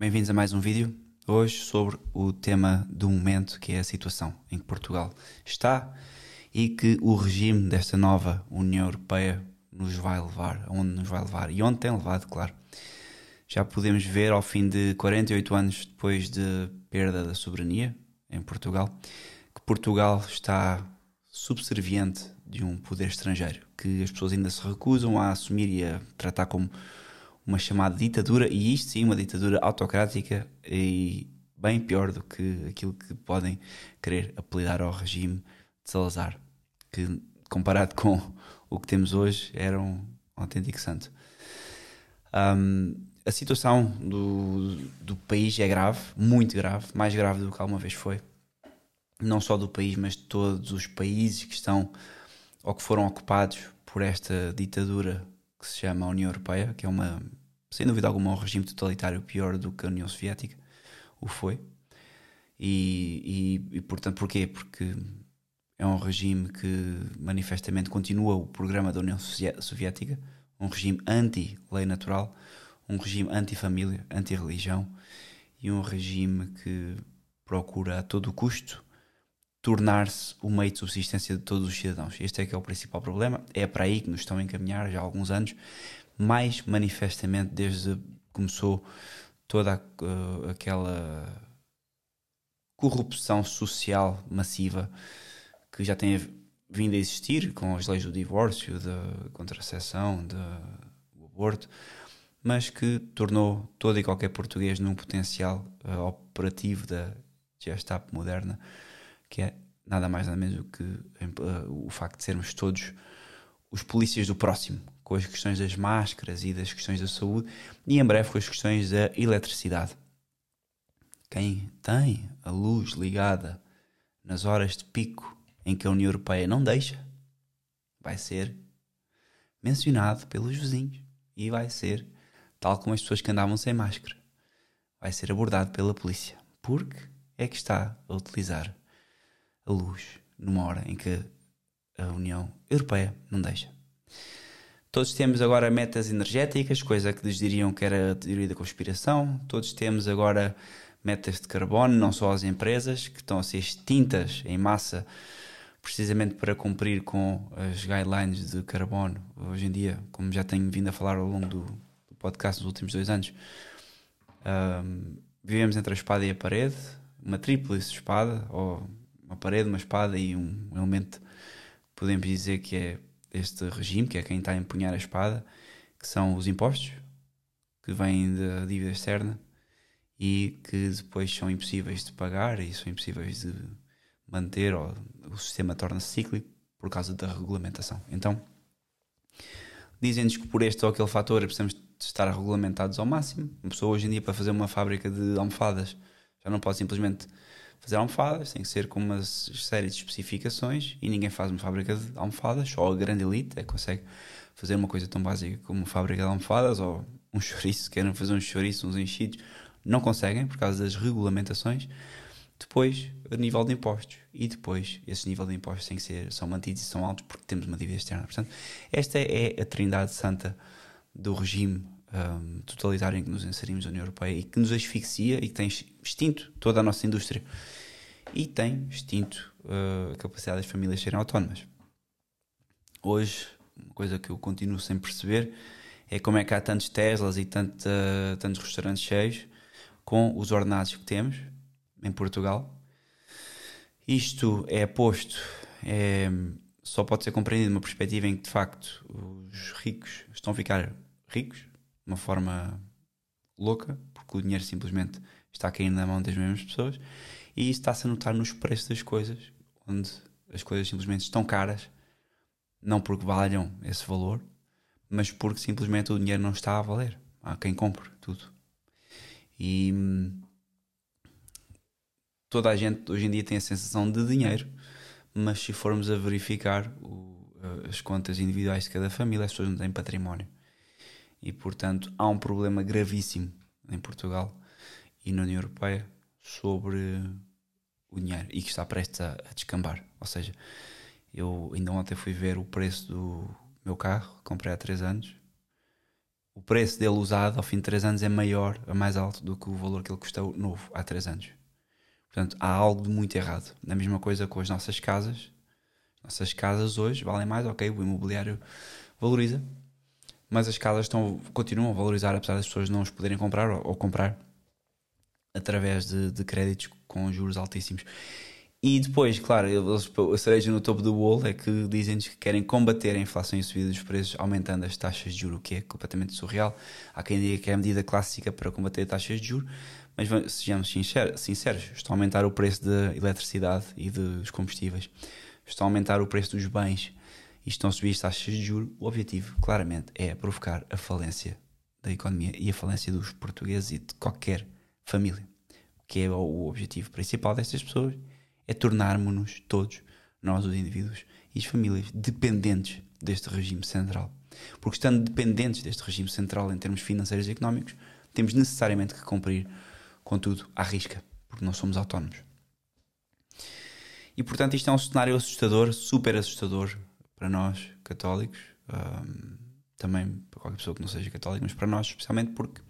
Bem-vindos a mais um vídeo. Hoje sobre o tema do momento, que é a situação em que Portugal está e que o regime desta nova União Europeia nos vai levar, aonde nos vai levar e onde tem levado, claro. Já podemos ver ao fim de 48 anos depois de perda da soberania em Portugal, que Portugal está subserviente de um poder estrangeiro, que as pessoas ainda se recusam a assumir e a tratar como uma chamada ditadura, e isto sim, uma ditadura autocrática e bem pior do que aquilo que podem querer apelidar ao regime de Salazar, que comparado com o que temos hoje era um autêntico santo. Um, a situação do, do país é grave, muito grave, mais grave do que alguma vez foi. Não só do país, mas de todos os países que estão ou que foram ocupados por esta ditadura que se chama União Europeia, que é uma, sem dúvida alguma, um regime totalitário pior do que a União Soviética o foi. E, e, e portanto, porquê? Porque é um regime que manifestamente continua o programa da União Soviética, um regime anti-lei natural, um regime anti-família, anti-religião e um regime que procura a todo custo tornar-se o meio de subsistência de todos os cidadãos. Este é que é o principal problema. É para aí que nos estão a encaminhar já há alguns anos, mais manifestamente desde que começou toda uh, aquela corrupção social massiva que já tem vindo a existir com as leis do divórcio, da contracepção, do aborto, mas que tornou todo e qualquer português num potencial uh, operativo da Gestapo moderna que é nada mais nada menos do que uh, o facto de sermos todos os polícias do próximo, com as questões das máscaras e das questões da saúde, e em breve com as questões da eletricidade. Quem tem a luz ligada nas horas de pico em que a União Europeia não deixa, vai ser mencionado pelos vizinhos e vai ser, tal como as pessoas que andavam sem máscara, vai ser abordado pela polícia, porque é que está a utilizar a luz numa hora em que a União Europeia não deixa. Todos temos agora metas energéticas, coisa que lhes diriam que era a teoria da conspiração. Todos temos agora metas de carbono, não só as empresas, que estão a ser extintas em massa precisamente para cumprir com as guidelines de carbono. Hoje em dia, como já tenho vindo a falar ao longo do, do podcast nos últimos dois anos, um, vivemos entre a espada e a parede, uma tríplice espada, ou uma parede, uma espada e um elemento, podemos dizer que é este regime, que é quem está a empunhar a espada, que são os impostos, que vêm da dívida externa e que depois são impossíveis de pagar e são impossíveis de manter, ou o sistema torna-se cíclico por causa da regulamentação. Então, dizem-nos que por este ou aquele fator precisamos estar regulamentados ao máximo. Uma pessoa hoje em dia para fazer uma fábrica de almofadas já não pode simplesmente fazer almofadas, tem que ser com uma série de especificações e ninguém faz uma fábrica de almofadas, só a grande elite é que consegue fazer uma coisa tão básica como uma fábrica de almofadas ou um chouriço, querem fazer um chouriço, uns enchidos, não conseguem por causa das regulamentações. Depois, a nível de impostos. E depois, esse nível de impostos tem que ser, são mantidos e são altos porque temos uma dívida externa. Portanto, esta é a trindade santa do regime um, totalitário em que nos inserimos na União Europeia e que nos asfixia e que tem extinto toda a nossa indústria e tem extinto uh, a capacidade das famílias serem autónomas. Hoje, uma coisa que eu continuo sem perceber é como é que há tantos Teslas e tanto, uh, tantos restaurantes cheios com os ordenados que temos em Portugal. Isto é posto, é, só pode ser compreendido numa perspectiva em que de facto os ricos estão a ficar ricos uma forma louca, porque o dinheiro simplesmente está cair na mão das mesmas pessoas, e isso está-se a notar nos preços das coisas, onde as coisas simplesmente estão caras, não porque valham esse valor, mas porque simplesmente o dinheiro não está a valer. Há quem compre tudo. E hum, toda a gente hoje em dia tem a sensação de dinheiro, mas se formos a verificar o, as contas individuais de cada família, as pessoas não têm património e, portanto, há um problema gravíssimo em Portugal e na União Europeia sobre o dinheiro e que está prestes a, a descambar. Ou seja, eu ainda ontem fui ver o preço do meu carro, comprei há 3 anos. o preço dele usado ao fim de 3 anos é maior, é mais alto do que o valor que ele custou novo há 3 anos. Portanto, há algo de muito errado. A mesma coisa com as nossas casas. Nossas casas hoje valem mais, ok, o imobiliário valoriza, mas as casas estão, continuam a valorizar, apesar das pessoas não os poderem comprar ou, ou comprar através de, de, créditos com juros altíssimos. E depois, claro, eles, a cereja no topo do bolo é que dizem-nos que querem combater a inflação e a subida dos preços aumentando as taxas de juros, o que é completamente surreal. Há quem diga que é a medida clássica para combater taxas de juros, mas sejamos sinceros, estão a aumentar o preço da eletricidade e dos combustíveis, estão a aumentar o preço dos bens estão a subir as taxas de juros. O objetivo, claramente, é provocar a falência da economia e a falência dos portugueses e de qualquer família, que é o objetivo principal destas pessoas é tornarmos-nos todos, nós os indivíduos e as famílias, dependentes deste regime central. Porque estando dependentes deste regime central em termos financeiros e económicos, temos necessariamente que cumprir com tudo à risca, porque não somos autónomos. E portanto, isto é um cenário assustador, super assustador para nós, católicos, um, também para qualquer pessoa que não seja católica, mas para nós, especialmente porque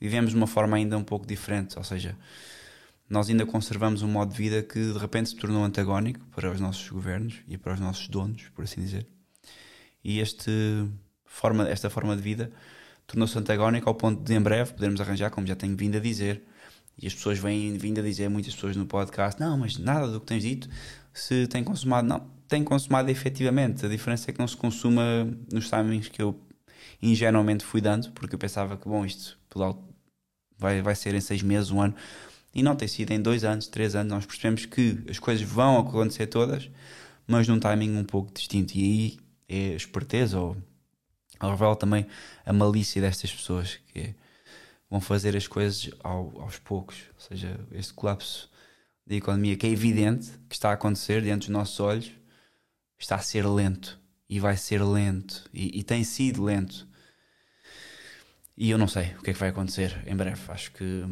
vivemos de uma forma ainda um pouco diferente, ou seja, nós ainda conservamos um modo de vida que de repente se tornou antagónico para os nossos governos e para os nossos donos, por assim dizer. E este forma, esta forma de vida tornou-se antagónica ao ponto de em breve podermos arranjar, como já tenho vindo a dizer, e as pessoas vêm vindo a dizer, muitas pessoas no podcast, não, mas nada do que tens dito se tem consumado. Não, tem consumado efetivamente. A diferença é que não se consuma nos timings que eu ingenuamente fui dando, porque eu pensava que, bom, isto vai, vai ser em seis meses, um ano. E não tem sido em dois anos, três anos. Nós percebemos que as coisas vão acontecer todas, mas num timing um pouco distinto. E aí é a esperteza, ou, revela também a malícia destas pessoas que vão fazer as coisas ao, aos poucos. Ou seja, este colapso da economia que é evidente que está a acontecer diante dos nossos olhos está a ser lento e vai ser lento e, e tem sido lento. E eu não sei o que é que vai acontecer em breve. Acho que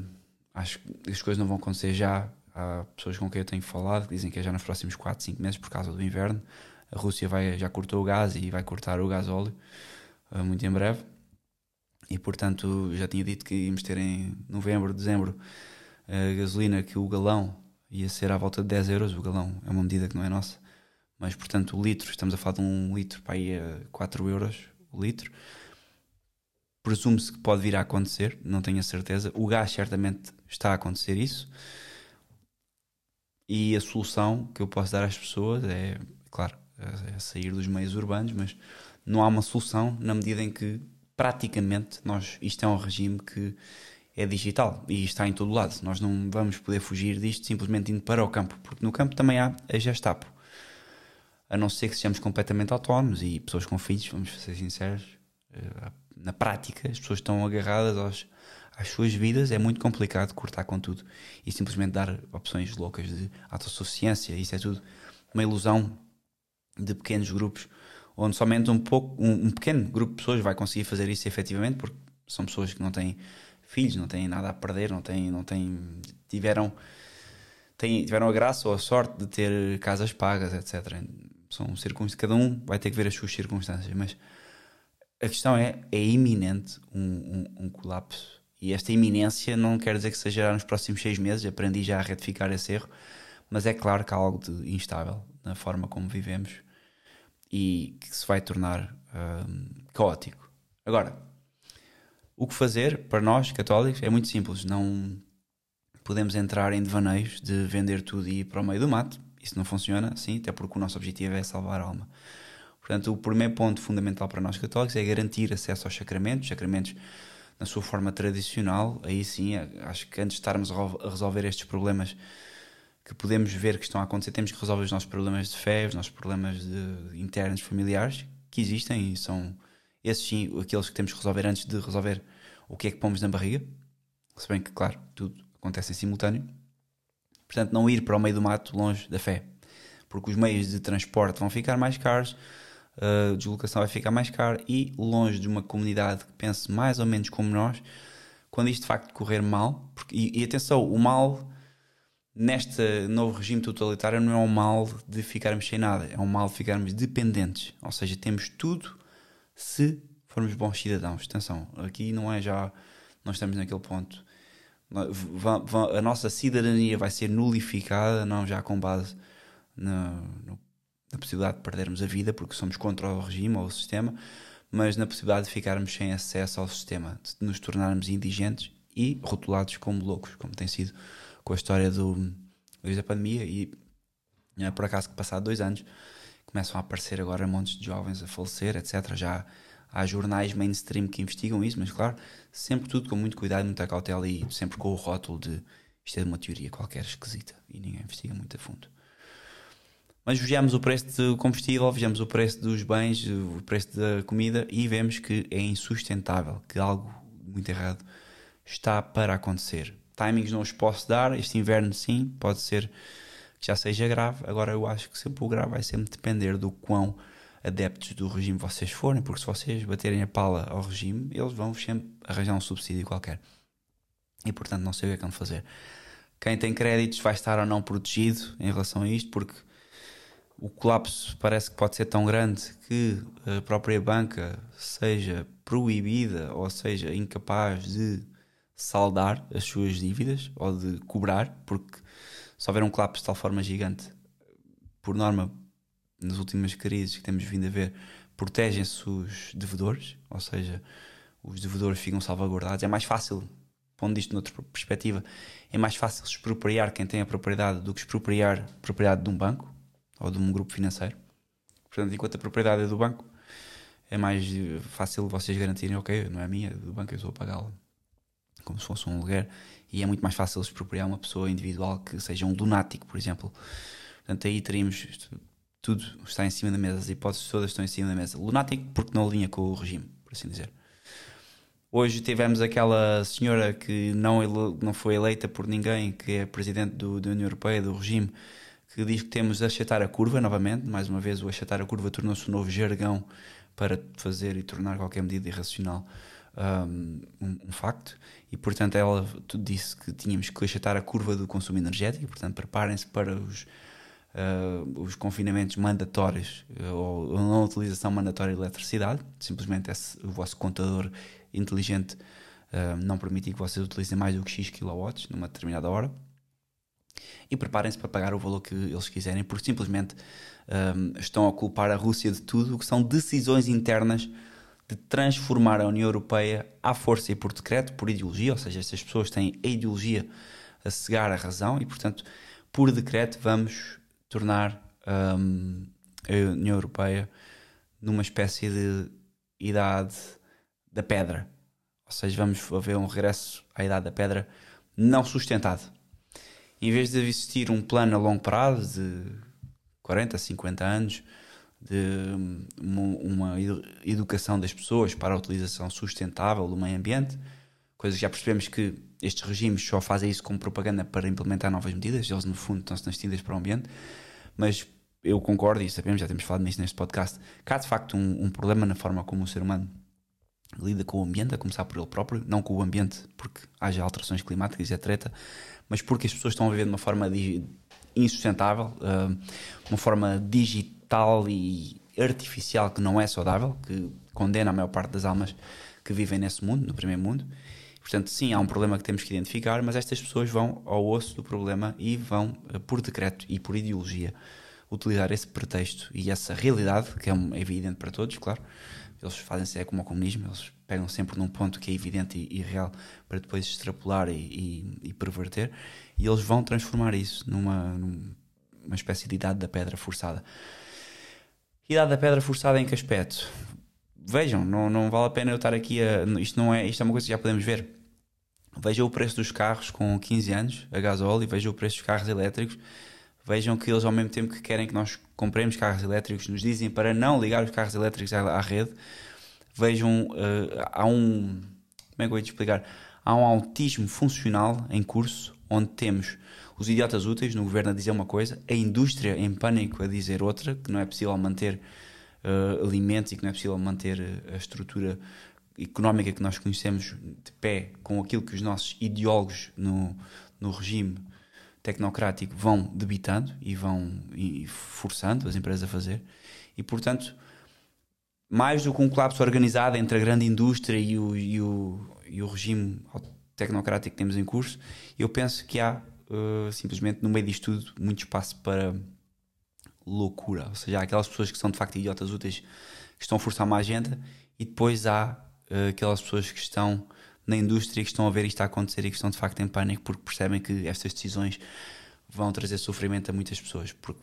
acho que as coisas não vão acontecer já. Há pessoas com quem eu tenho falado que dizem que é já nos próximos 4, 5 meses por causa do inverno. A Rússia vai, já cortou o gás e vai cortar o gás óleo uh, muito em breve. E portanto já tinha dito que íamos ter em novembro, dezembro a gasolina que o galão ia ser à volta de 10 euros. O galão é uma medida que não é nossa, mas portanto o litro, estamos a falar de um litro para ir a 4 euros o litro presume-se que pode vir a acontecer, não tenho a certeza. O gás certamente está a acontecer isso. E a solução que eu posso dar às pessoas é, claro, é sair dos meios urbanos, mas não há uma solução na medida em que praticamente nós, isto é um regime que é digital e está em todo lado. Nós não vamos poder fugir disto simplesmente indo para o campo, porque no campo também há a Gestapo. A não ser que sejamos completamente autónomos e pessoas com filhos, vamos ser sinceros, eh, na prática, as pessoas estão agarradas aos, às suas vidas, é muito complicado cortar com tudo e simplesmente dar opções loucas de autossuficiência. Isso é tudo uma ilusão de pequenos grupos, onde somente um, pouco, um, um, pequeno grupo de pessoas vai conseguir fazer isso efetivamente, porque são pessoas que não têm filhos, não têm nada a perder, não têm, não têm, tiveram, têm, tiveram a graça ou a sorte de ter casas pagas, etc. São circunstâncias, cada um vai ter que ver as suas circunstâncias, mas a questão é, é iminente um, um, um, colapso. E esta iminência não quer dizer que seja nos próximos seis meses, aprendi já a retificar esse erro, mas é claro que há algo de instável na forma como vivemos e que se vai tornar um, caótico. Agora, o que fazer para nós, católicos, é muito simples. Não podemos entrar em devaneios de vender tudo e ir para o meio do mato. Isso não funciona assim, até porque o nosso objetivo é salvar a alma. Portanto, o primeiro ponto fundamental para nós católicos é garantir acesso aos sacramentos, sacramentos na sua forma tradicional. Aí sim, acho que antes de estarmos a resolver estes problemas que podemos ver que estão a acontecer, temos que resolver os nossos problemas de fé, os nossos problemas de, internos familiares, que existem e são esses sim aqueles que temos que resolver antes de resolver o que é que pomos na barriga. Se bem que, claro, tudo acontece em simultâneo. Portanto, não ir para o meio do mato longe da fé, porque os meios de transporte vão ficar mais caros, a deslocação vai ficar mais cara e longe de uma comunidade que pense mais ou menos como nós, quando isto de facto correr mal, porque, e, e atenção, o mal neste novo regime totalitário não é um mal de ficarmos sem nada, é um mal de ficarmos dependentes, ou seja, temos tudo se formos bons cidadãos. Atenção, aqui não é já, nós estamos naquele ponto. A nossa cidadania vai ser nulificada, não já com base na, na possibilidade de perdermos a vida porque somos contra o regime ou o sistema, mas na possibilidade de ficarmos sem acesso ao sistema, de nos tornarmos indigentes e rotulados como loucos, como tem sido com a história do, da pandemia. E é por acaso que, passado dois anos, começam a aparecer agora montes de jovens a falecer, etc. Já há jornais mainstream que investigam isso, mas claro, sempre tudo com muito cuidado, muita cautela e sempre com o rótulo de isto é uma teoria qualquer esquisita e ninguém investiga muito a fundo. Mas vejamos o preço do combustível, vejamos o preço dos bens, o preço da comida e vemos que é insustentável, que algo muito errado está para acontecer. Timings não os posso dar, este inverno sim, pode ser que já seja grave. Agora eu acho que sempre o grave vai sempre depender do quão adeptos do regime vocês forem, porque se vocês baterem a pala ao regime, eles vão sempre arranjar um subsídio qualquer. E portanto não sei o que é que vão fazer. Quem tem créditos vai estar ou não protegido em relação a isto, porque o colapso parece que pode ser tão grande que a própria banca seja proibida ou seja incapaz de saldar as suas dívidas ou de cobrar, porque se houver um colapso de tal forma gigante, por norma, nas últimas crises que temos vindo a ver, protegem-se os devedores, ou seja, os devedores ficam salvaguardados. É mais fácil, pondo isto noutra perspectiva, é mais fácil expropriar quem tem a propriedade do que expropriar a propriedade de um banco ou de um grupo financeiro. Portanto, enquanto a propriedade é do banco, é mais fácil vocês garantirem, ok, não é minha, é do banco, eu estou a pagá-la como se fosse um aluguer, e é muito mais fácil expropriar uma pessoa individual que seja um lunático, por exemplo. Portanto, aí teríamos tudo está em cima da mesa, as hipóteses todas estão em cima da mesa. Lunático porque não alinha com o regime, por assim dizer. Hoje tivemos aquela senhora que não, não foi eleita por ninguém, que é presidente do, da União Europeia, do regime, que diz que temos de achatar a curva novamente. Mais uma vez, o achatar a curva tornou-se um novo jargão para fazer e tornar qualquer medida irracional um, um, facto e portanto ela disse que tínhamos que achatar a curva do consumo energético portanto preparem-se para os uh, os confinamentos mandatórios uh, ou a não utilização mandatória de eletricidade simplesmente esse, o vosso contador inteligente uh, não permitir que vocês utilizem mais do que X kW numa determinada hora. E preparem-se para pagar o valor que eles quiserem porque simplesmente um, estão a culpar a Rússia de tudo o que são decisões internas de transformar a União Europeia à força e por decreto, por ideologia, ou seja, estas pessoas têm a ideologia a cegar a razão e, portanto, por decreto vamos tornar um, a União Europeia numa espécie de idade da pedra. Ou seja, vamos haver um regresso à idade da pedra não sustentado. Em vez de existir um plano a longo prazo de 40, 50 anos, de uma, educação das pessoas para a utilização sustentável do meio ambiente, coisas já percebemos que estes regimes só fazem isso como propaganda para implementar novas medidas, eles no fundo estão-se nas tintas para o ambiente, mas eu concordo e sabemos, já temos falado nisso neste podcast, que há de facto um, um problema na forma como o ser humano lida com o ambiente, a começar por ele próprio, não com o ambiente porque haja alterações climáticas e etc, mas porque as pessoas estão a viver de uma forma insustentável, uh, uma forma digital tal e artificial que não é saudável, que condena a maior parte das almas que vivem nesse mundo, no primeiro mundo. Portanto, sim, há um problema que temos que identificar, mas estas pessoas vão ao osso do problema e vão, eh, por decreto e por ideologia, utilizar esse pretexto e essa realidade, que é, evidente para todos, claro. Eles fazem-se é como o comunismo, eles pegam sempre num ponto que é evidente e, e real para depois extrapolar e, e, e, perverter, e eles vão transformar isso numa, numa espécie de idade da pedra forçada. Idade da pedra forçada em que aspecto? Vejam, não, não vale a pena eu estar aqui a. Isto, não é, isto é uma coisa que já podemos ver. Vejam o preço dos carros com 15 anos a gasóleo vejam o preço dos carros elétricos. Vejam que eles, ao mesmo tempo que querem que nós compremos carros elétricos, nos dizem para não ligar os carros elétricos à, à rede. Vejam, uh, há um. Como é que eu vou te explicar? Há um autismo funcional em curso onde temos os idiotas úteis no governo a dizer uma coisa, a indústria em pânico a dizer outra, que não é possível manter uh, alimentos e que não é possível manter eh, a estrutura económica que nós conhecemos de pé com aquilo que os nossos ideólogos no, no regime tecnocrático vão debitando e vão e forçando as empresas a fazer. E, portanto, mais do que um colapso organizado entre a grande indústria e o, e o, e o regime tecnocrático que temos em curso, eu penso que há uh, simplesmente no meio disto tudo muito espaço para loucura. Ou seja, há aquelas pessoas que são de facto idiotas úteis que estão a forçar uma agenda e depois há uh, aquelas pessoas que estão na indústria que estão a ver isto a acontecer e que estão de facto em pânico porque percebem que estas decisões vão trazer sofrimento a muitas pessoas. Porque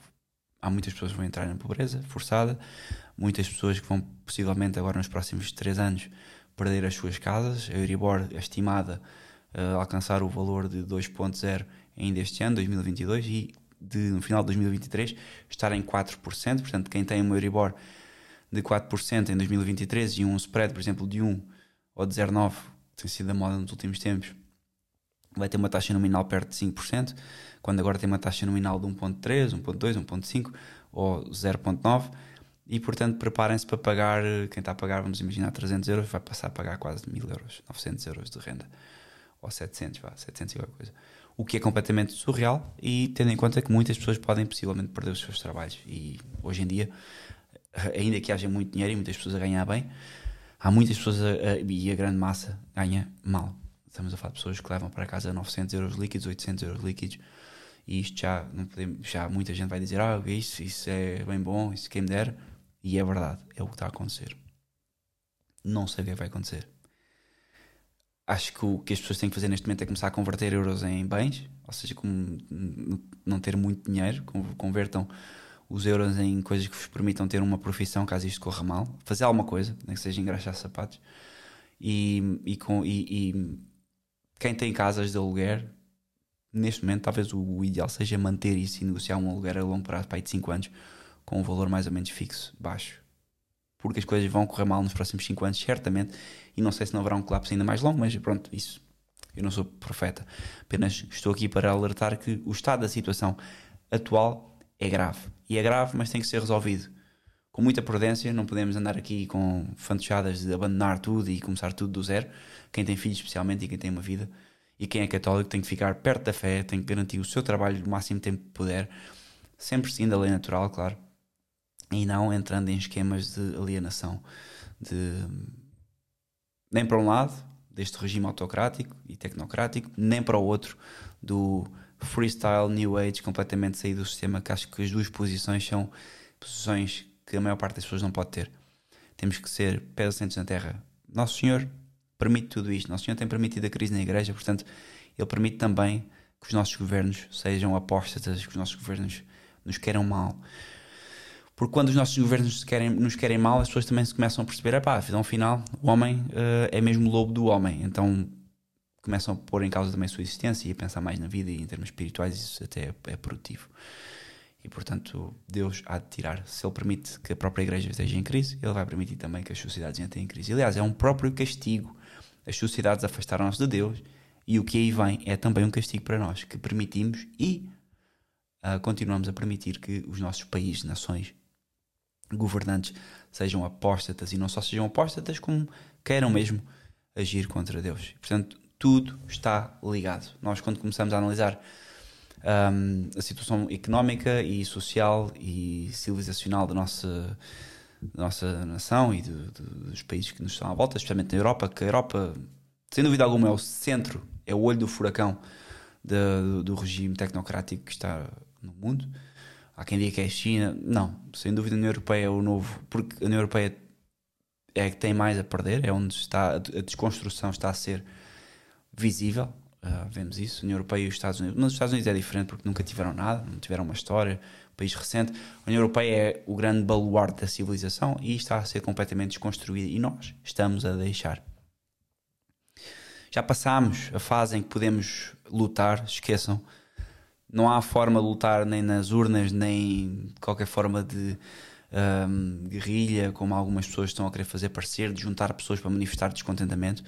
há muitas pessoas que vão entrar na pobreza forçada, muitas pessoas que vão possivelmente agora nos próximos 3 anos perder as suas casas. A Euribor é estimada uh, alcançar o valor de 2.0 ainda este ano, 2022, e de, no final de 2023 estar em 4%. Portanto, quem tem uma Euribor de 4% em 2023 e um spread, por exemplo, de 1 ou de 0,9, que tem sido a moda nos últimos tempos, vai ter uma taxa nominal perto de 5%, quando agora tem uma taxa nominal de 1.3, 1.2, 1.5 ou 0.9 e portanto preparem-se para pagar, quem está a pagar, vamos imaginar 300 euros, vai passar a pagar quase 1000 euros, 900 euros de renda ou 700, vá, 700 e qualquer coisa. O que é completamente surreal e tendo em conta que muitas pessoas podem possivelmente perder os seus trabalhos. E hoje em dia, ainda que haja muito dinheiro e muitas pessoas a ganhar bem, há muitas pessoas a, a, e a grande massa ganha mal. Estamos a falar de pessoas que levam para casa 900 euros líquidos, 800 euros líquidos. E isto já, não podemos, já muita gente vai dizer ah, isso, isso é bem bom, isso quem me der. E é verdade, é o que está a acontecer. Não sei o que, é que vai acontecer acho que o que as pessoas têm que fazer neste momento é começar a converter euros em bens ou seja, como não ter muito dinheiro convertam os euros em coisas que vos permitam ter uma profissão caso isto corra mal, fazer alguma coisa, nem que seja engraxar sapatos e, e, com, e, e quem tem casas de aluguer neste momento, talvez o, ideal seja manter isso e negociar um aluguer a longo prazo para aí de 5 anos com um valor mais ou menos fixo, baixo. Porque as coisas vão correr mal nos próximos 5 anos, certamente, e não sei se não haverá um colapso ainda mais longo, mas pronto, isso. Eu não sou profeta, apenas estou aqui para alertar que o estado da situação atual é grave. E é grave, mas tem que ser resolvido com muita prudência. Não podemos andar aqui com fantochadas de abandonar tudo e começar tudo do zero. Quem tem filhos, especialmente, e quem tem uma vida e quem é católico tem que ficar perto da fé, tem que garantir o seu trabalho o máximo tempo que puder, sempre seguindo a lei natural, claro, e não entrando em esquemas de alienação, de nem para um lado deste regime autocrático e tecnocrático, nem para o outro do freestyle new age completamente saído do sistema, que acho que as duas posições são posições que a maior parte das pessoas não pode ter. Temos que ser pés assentos na terra. Nosso Senhor permite tudo isto. Nosso Senhor tem permitido a crise na igreja, portanto, Ele permite também que os nossos governos sejam apóstatas, que os nossos governos nos queiram mal. Porque quando os nossos governos nos querem, nos querem mal, as pessoas também se começam a perceber: pá, afinal, o homem uh, é mesmo o lobo do homem. Então começam a pôr em causa também a sua existência e a pensar mais na vida e em termos espirituais, isso até é, é produtivo. E portanto, Deus há de tirar. Se Ele permite que a própria igreja esteja em crise, Ele vai permitir também que as sociedades entrem em crise. Aliás, é um próprio castigo as sociedades afastaram-se de Deus e o que aí vem é também um castigo para nós, que permitimos e uh, continuamos a permitir que os nossos países, nações, governantes sejam apóstatas e não só sejam apóstatas, como queiram mesmo agir contra Deus. Portanto, tudo está ligado. Nós, quando começamos a analisar um, a situação económica e social e civilizacional da nossa da nossa nação e do, do, dos países que nos estão à volta, especialmente na Europa, que a Europa, sem dúvida alguma, é o centro, é o olho do furacão de, do, do, regime tecnocrático que está no mundo. Há quem diga que é a China. Não, sem dúvida a União Europeia é o novo, porque a União Europeia é que tem mais a perder, é onde está a desconstrução está a ser visível. Uh, vemos isso, a União Europeia e os Estados Unidos. Mas os Estados Unidos é diferente porque nunca tiveram nada, não tiveram uma história, país recente. A União Europeia é o grande baluarte da civilização e está a ser completamente desconstruída e nós estamos a deixar. Já passámos a fase em que podemos lutar, esqueçam. Não há forma de lutar nem nas urnas, nem qualquer forma de um, guerrilha, como algumas pessoas estão a querer fazer parecer, de juntar pessoas para manifestar descontentamento.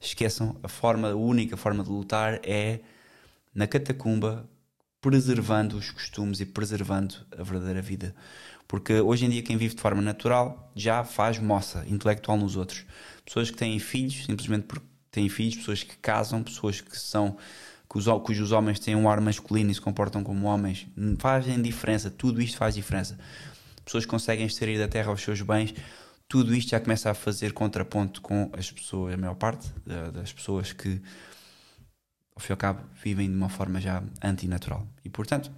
Esqueçam, a forma, a única forma de lutar é na catacumba, preservando os costumes e preservando a verdadeira vida. Porque hoje em dia quem vive de forma natural já faz moça intelectual nos outros. Pessoas que têm filhos, simplesmente porque têm filhos, pessoas que casam, pessoas que são cujos homens têm um ar masculino e se comportam como homens, fazem diferença, tudo isto faz diferença. Pessoas conseguem extrair da terra os seus bens, tudo isto já começa a fazer contraponto com as pessoas, a maior parte das pessoas que, ao fim e ao cabo, vivem de uma forma já antinatural. E, portanto,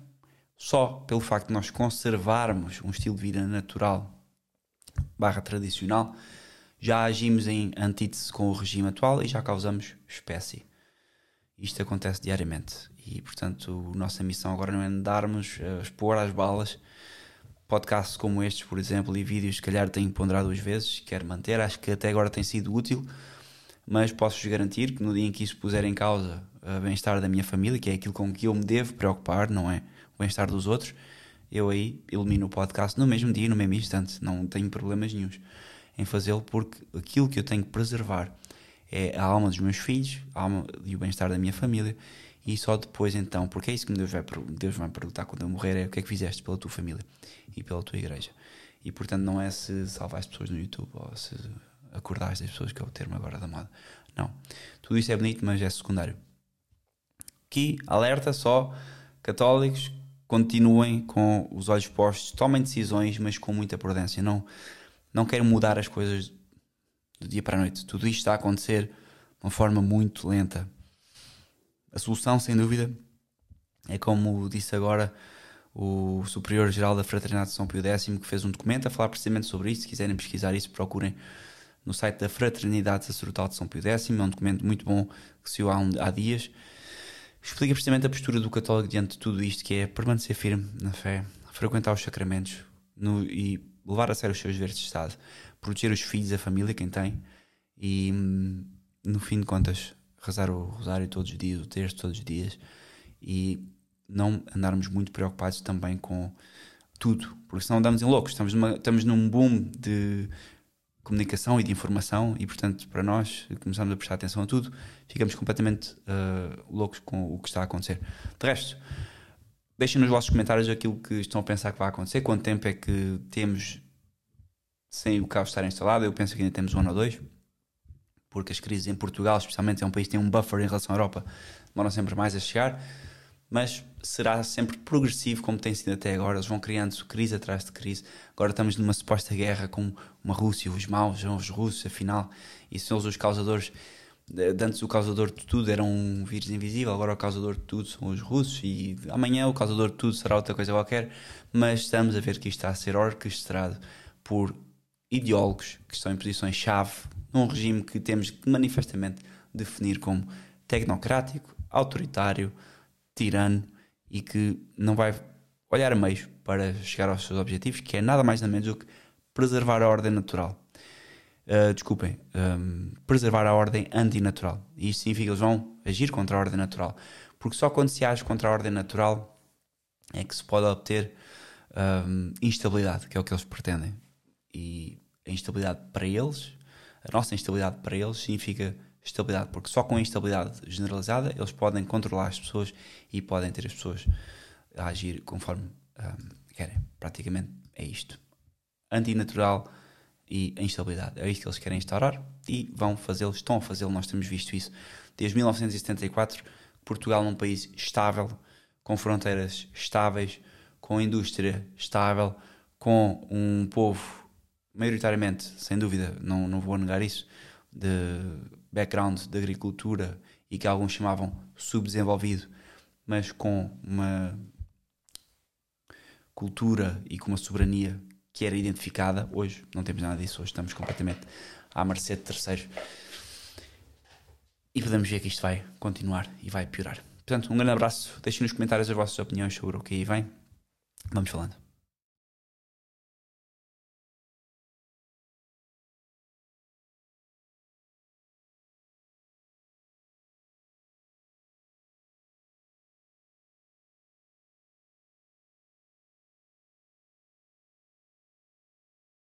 só pelo facto de nós conservarmos um estilo de vida natural barra tradicional, já agimos em antítese com o regime atual e já causamos espécie. Isto acontece diariamente. E, portanto, a nossa missão agora não é darmos, uh, expor às balas podcasts como estes, por exemplo, e vídeos, se calhar tenho ponderado duas vezes, quero manter, acho que até agora tem sido útil, mas posso-vos garantir que no dia em que isso puser em causa o bem-estar da minha família, que é aquilo com que eu me devo preocupar, não é o bem-estar dos outros, eu aí elimino o podcast no mesmo dia, no mesmo instante, não tenho problemas nenhums em fazê-lo, porque aquilo que eu tenho que preservar é a alma dos meus filhos, a alma e o bem-estar da minha família, e só depois então, porque é isso que Deus vai, Deus vai perguntar quando eu morrer, é o que é que fizeste pela tua família e pela tua igreja. E portanto não é se salvaste pessoas no YouTube ou se acordaste as pessoas, que é o termo agora da moda. Não. Tudo isso é bonito, mas é secundário. Aqui, alerta só, católicos, continuem com os olhos postos, tomem decisões, mas com muita prudência. Não, não quero mudar as coisas do dia para a noite. Tudo isto está a acontecer de uma forma muito lenta. A solução, sem dúvida, é como disse agora o Superior-Geral da Fraternidade de São Pio X, que fez um documento a falar precisamente sobre isso. Se quiserem pesquisar isso, procurem no site da Fraternidade Sacerdotal de São Pio X. É um documento muito bom que se há, um, há dias. Explica precisamente a postura do católico diante de tudo isto, que é permanecer firme na fé, frequentar os sacramentos no, e levar a sério os seus deveres de Estado, proteger os filhos, a família, quem tem, e no fim de contas, rezar o rosário todos os dias, o texto todos os dias, e não andarmos muito preocupados também com tudo, porque senão andamos em loucos, estamos, numa, estamos num boom de comunicação e de informação e portanto para nós começamos a prestar atenção a tudo ficamos completamente uh, loucos com o que está a acontecer. De resto deixem nos vossos comentários aquilo que estão a pensar que vai acontecer quanto tempo é que temos sem o carro estar instalado eu penso que ainda temos um ano ou dois porque as crises em Portugal especialmente é um país que tem um buffer em relação à Europa demoram sempre mais a chegar mas será sempre progressivo como tem sido até agora. Eles vão criando crise atrás de crise. Agora estamos numa suposta guerra com uma Rússia, os maus são os russos, afinal, e são eles os causadores. Antes o causador de tudo era um vírus invisível, agora o causador de tudo são os russos, e amanhã o causador de tudo será outra coisa qualquer. Mas estamos a ver que isto está a ser orquestrado por ideólogos que estão em posições-chave num regime que temos que manifestamente definir como tecnocrático, autoritário, tirano e que não vai olhar a meios para chegar aos seus objetivos, que é nada mais nada menos do que preservar a ordem natural. Uh, desculpem, um, preservar a ordem antinatural. E isto significa que eles vão agir contra a ordem natural. Porque só quando se age contra a ordem natural é que se pode obter um, instabilidade, que é o que eles pretendem. E a instabilidade para eles, a nossa instabilidade para eles, significa estabilidade, porque só com a instabilidade generalizada eles podem controlar as pessoas e podem ter as pessoas a agir conforme um, querem. Praticamente é isto. Antinatural e a instabilidade. É isto que eles querem instaurar e vão fazê-lo, estão a fazê-lo. Nós temos visto isso desde 1974. Portugal num país estável, com fronteiras estáveis, com indústria estável, com um povo maioritariamente, sem dúvida, não, não vou negar isso, de background de agricultura e que alguns chamavam subdesenvolvido, mas com uma cultura e com uma soberania que era identificada. Hoje não temos nada disso, hoje estamos completamente à mercê de terceiros. E podemos ver que isto vai continuar e vai piorar. Portanto, um grande abraço. Deixem nos comentários as vossas opiniões sobre o que aí vem. Vamos falando.